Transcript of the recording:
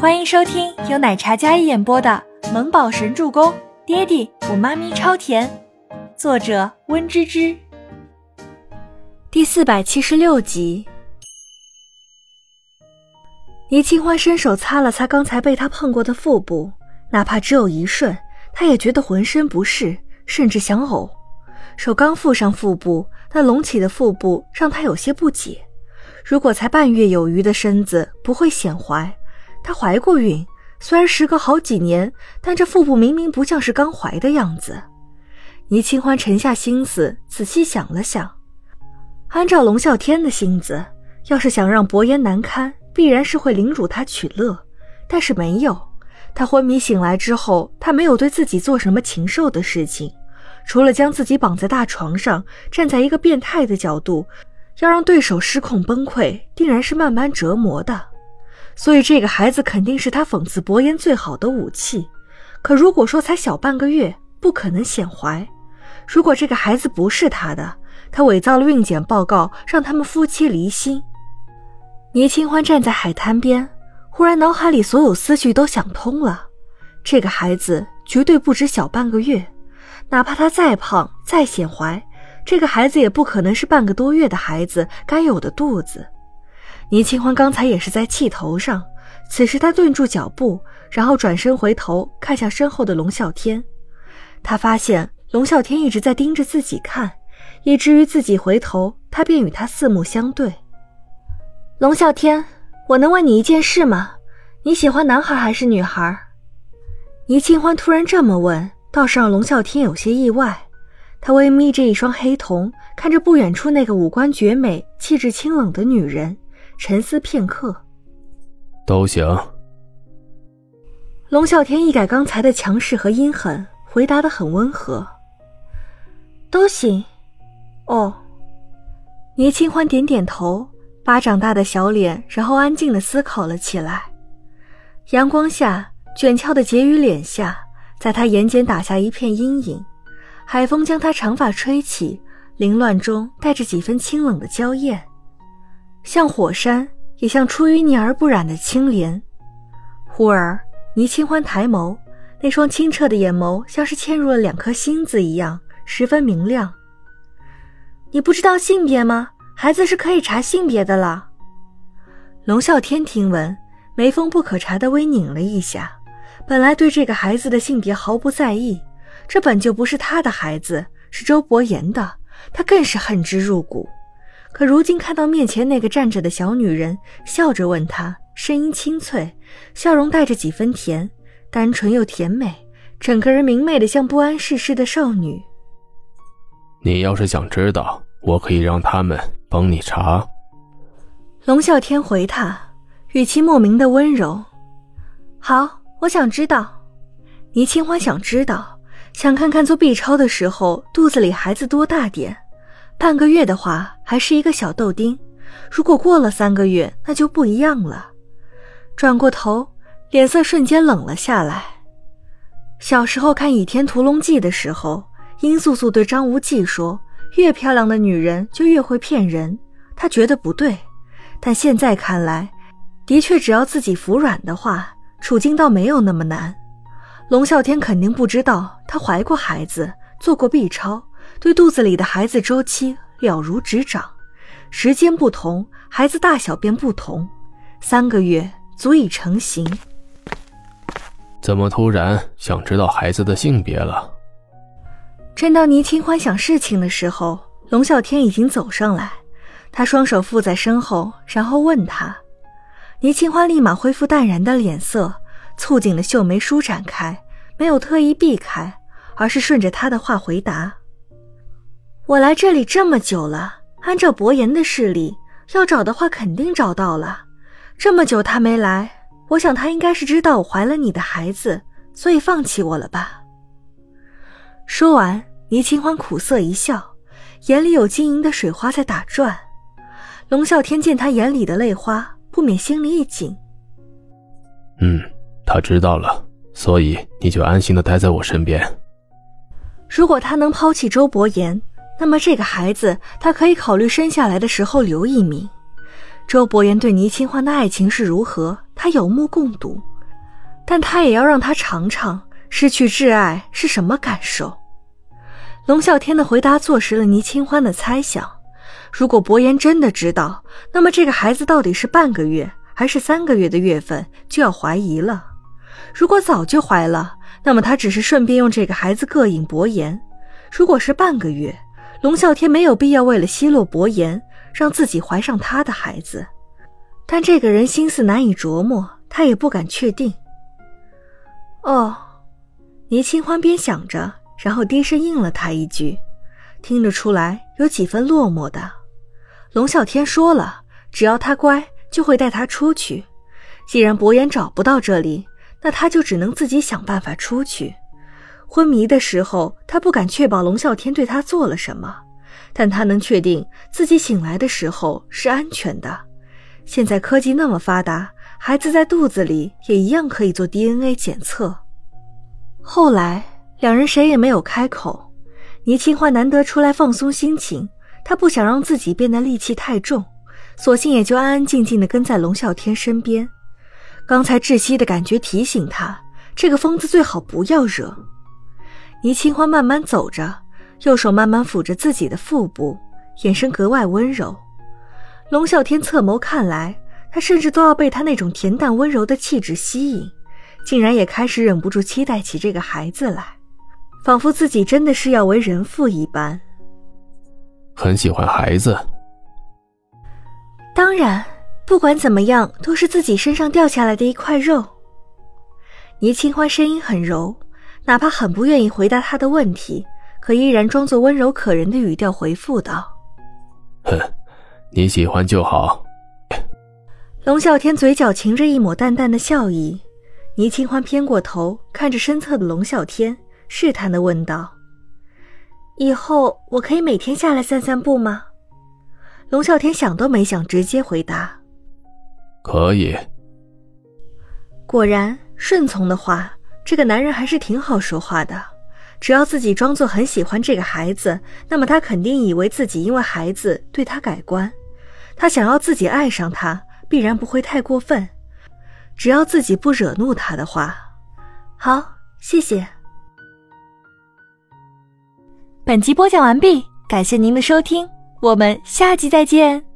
欢迎收听由奶茶嘉一演播的《萌宝神助攻》，爹地我妈咪超甜，作者温芝芝。第四百七十六集。倪清欢伸手擦了擦刚才被他碰过的腹部，哪怕只有一瞬，他也觉得浑身不适，甚至想呕。手刚附上腹部，那隆起的腹部让他有些不解。如果才半月有余的身子不会显怀。她怀过孕，虽然时隔好几年，但这腹部明明不像是刚怀的样子。倪清欢沉下心思，仔细想了想，按照龙啸天的性子，要是想让薄颜难堪，必然是会凌辱他取乐。但是没有，他昏迷醒来之后，他没有对自己做什么禽兽的事情，除了将自己绑在大床上，站在一个变态的角度，要让对手失控崩溃，定然是慢慢折磨的。所以这个孩子肯定是他讽刺薄言最好的武器。可如果说才小半个月，不可能显怀。如果这个孩子不是他的，他伪造了孕检报告，让他们夫妻离心。倪清欢站在海滩边，忽然脑海里所有思绪都想通了。这个孩子绝对不止小半个月，哪怕他再胖再显怀，这个孩子也不可能是半个多月的孩子该有的肚子。倪清欢刚才也是在气头上，此时他顿住脚步，然后转身回头看向身后的龙啸天。他发现龙啸天一直在盯着自己看，以至于自己回头，他便与他四目相对。龙啸天，我能问你一件事吗？你喜欢男孩还是女孩？倪清欢突然这么问，倒是让龙啸天有些意外。他微眯着一双黑瞳，看着不远处那个五官绝美、气质清冷的女人。沉思片刻，都行。龙啸天一改刚才的强势和阴狠，回答的很温和。都行。哦，倪清欢点点头，巴掌大的小脸，然后安静的思考了起来。阳光下，卷翘的结于脸下，在他眼睑打下一片阴影。海风将他长发吹起，凌乱中带着几分清冷的娇艳。像火山，也像出淤泥而不染的清莲。忽而，倪清欢抬眸，那双清澈的眼眸像是嵌入了两颗星子一样，十分明亮。你不知道性别吗？孩子是可以查性别的了。龙啸天听闻，眉峰不可察的微拧了一下。本来对这个孩子的性别毫不在意，这本就不是他的孩子，是周伯言的，他更是恨之入骨。可如今看到面前那个站着的小女人，笑着问他，声音清脆，笑容带着几分甜，单纯又甜美，整个人明媚的像不谙世事的少女。你要是想知道，我可以让他们帮你查。龙啸天回他，语气莫名的温柔。好，我想知道。倪清欢想知道，想看看做 B 超的时候肚子里孩子多大点。半个月的话，还是一个小豆丁；如果过了三个月，那就不一样了。转过头，脸色瞬间冷了下来。小时候看《倚天屠龙记》的时候，殷素素对张无忌说：“越漂亮的女人就越会骗人。”他觉得不对，但现在看来，的确，只要自己服软的话，处境倒没有那么难。龙啸天肯定不知道，她怀过孩子，做过 B 超。对肚子里的孩子周期了如指掌，时间不同，孩子大小便不同，三个月足以成型。怎么突然想知道孩子的性别了？正当倪清欢想事情的时候，龙啸天已经走上来，他双手附在身后，然后问他。倪清欢立马恢复淡然的脸色，蹙紧的秀眉舒展开，没有特意避开，而是顺着他的话回答。我来这里这么久了，按照伯言的势力，要找的话肯定找到了。这么久他没来，我想他应该是知道我怀了你的孩子，所以放弃我了吧。说完，倪清欢苦涩一笑，眼里有晶莹的水花在打转。龙啸天见他眼里的泪花，不免心里一紧。嗯，他知道了，所以你就安心的待在我身边。如果他能抛弃周伯言。那么这个孩子，他可以考虑生下来的时候留一名。周伯言对倪清欢的爱情是如何，他有目共睹。但他也要让他尝尝失去挚爱是什么感受。龙啸天的回答坐实了倪清欢的猜想：如果伯言真的知道，那么这个孩子到底是半个月还是三个月的月份，就要怀疑了。如果早就怀了，那么他只是顺便用这个孩子膈应伯言；如果是半个月，龙啸天没有必要为了奚落伯言，让自己怀上他的孩子。但这个人心思难以琢磨，他也不敢确定。哦，倪清欢边想着，然后低声应了他一句，听得出来有几分落寞的。龙啸天说了，只要他乖，就会带他出去。既然伯言找不到这里，那他就只能自己想办法出去。昏迷的时候，他不敢确保龙啸天对他做了什么，但他能确定自己醒来的时候是安全的。现在科技那么发达，孩子在肚子里也一样可以做 DNA 检测。后来两人谁也没有开口。倪清欢难得出来放松心情，他不想让自己变得戾气太重，索性也就安安静静地跟在龙啸天身边。刚才窒息的感觉提醒他，这个疯子最好不要惹。倪清欢慢慢走着，右手慢慢抚着自己的腹部，眼神格外温柔。龙啸天侧眸看来，他甚至都要被他那种恬淡温柔的气质吸引，竟然也开始忍不住期待起这个孩子来，仿佛自己真的是要为人父一般。很喜欢孩子，当然。不管怎么样，都是自己身上掉下来的一块肉。倪清欢声音很柔，哪怕很不愿意回答他的问题，可依然装作温柔可人的语调回复道：“哼，你喜欢就好。”龙啸天嘴角噙着一抹淡淡的笑意，倪清欢偏过头看着身侧的龙啸天，试探的问道：“以后我可以每天下来散散步吗？”龙啸天想都没想，直接回答。可以。果然，顺从的话，这个男人还是挺好说话的。只要自己装作很喜欢这个孩子，那么他肯定以为自己因为孩子对他改观。他想要自己爱上他，必然不会太过分。只要自己不惹怒他的话，好，谢谢。本集播讲完毕，感谢您的收听，我们下集再见。